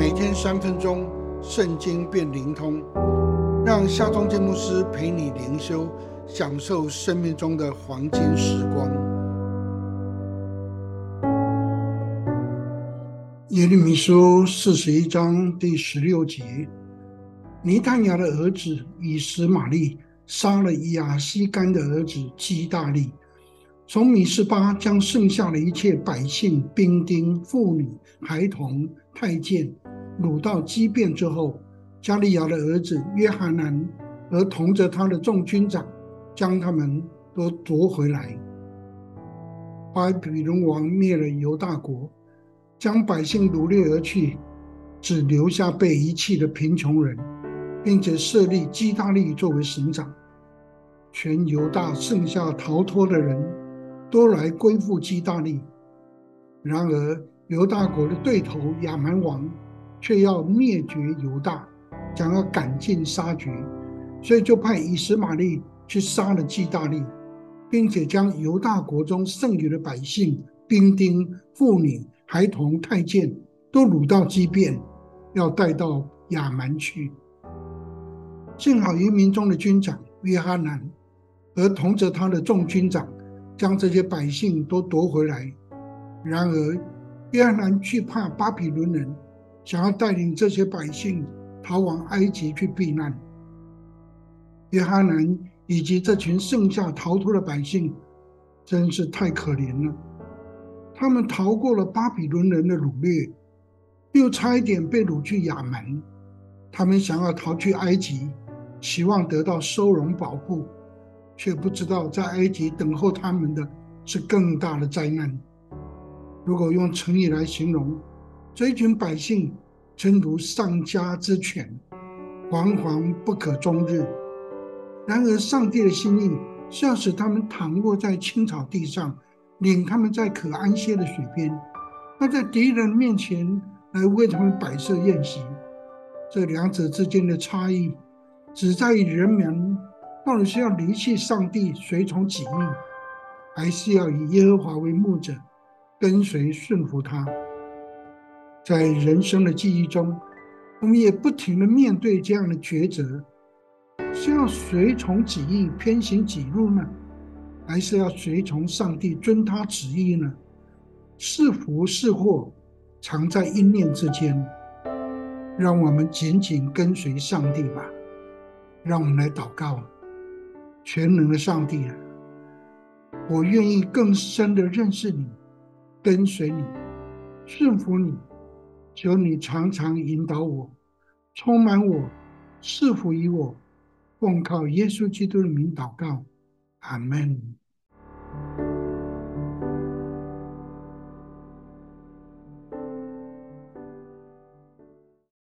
每天三分钟，圣经变灵通，让夏忠建牧师陪你灵修，享受生命中的黄金时光。耶利米书四十一章第十六节：尼探雅的儿子以实玛利杀了亚西干的儿子基大利。从米斯巴将剩下的一切百姓、兵丁、妇女、孩童、太监掳到基变之后，加利亚的儿子约翰南而同着他的众军长将他们都夺回来。巴比伦王灭了犹大国，将百姓掳掠而去，只留下被遗弃的贫穷人，并且设立基大利作为省长。全犹大剩下逃脱的人。都来归附基大利，然而犹大国的对头亚蛮王却要灭绝犹大，想要赶尽杀绝，所以就派以实玛利去杀了基大利，并且将犹大国中剩余的百姓、兵丁、妇女、孩童、太监都掳到基变，要带到亚蛮去。幸好移民中的军长约哈南和同着他的众军长。将这些百姓都夺回来。然而，约翰南惧怕巴比伦人，想要带领这些百姓逃往埃及去避难。约翰南以及这群剩下逃脱的百姓，真是太可怜了。他们逃过了巴比伦人的掳掠，又差一点被掳去亚门。他们想要逃去埃及，期望得到收容保护。却不知道，在埃及等候他们的是更大的灾难。如果用成语来形容，这一群百姓真如丧家之犬，惶惶不可终日。然而，上帝的心意是要使他们躺卧在青草地上，领他们在可安歇的水边，那在敌人面前来为他们摆设宴席。这两者之间的差异，只在于人们。到底是要离弃上帝，随从己意，还是要以耶和华为牧者，跟随顺服他？在人生的记忆中，我们也不停的面对这样的抉择：是要随从己意，偏行己路呢，还是要随从上帝，遵他旨意呢？是福是祸，藏在一念之间。让我们紧紧跟随上帝吧。让我们来祷告。全能的上帝啊，我愿意更深的认识你，跟随你，顺服你。求你常常引导我，充满我，赐福于我。奉靠耶稣基督的名祷告，阿门。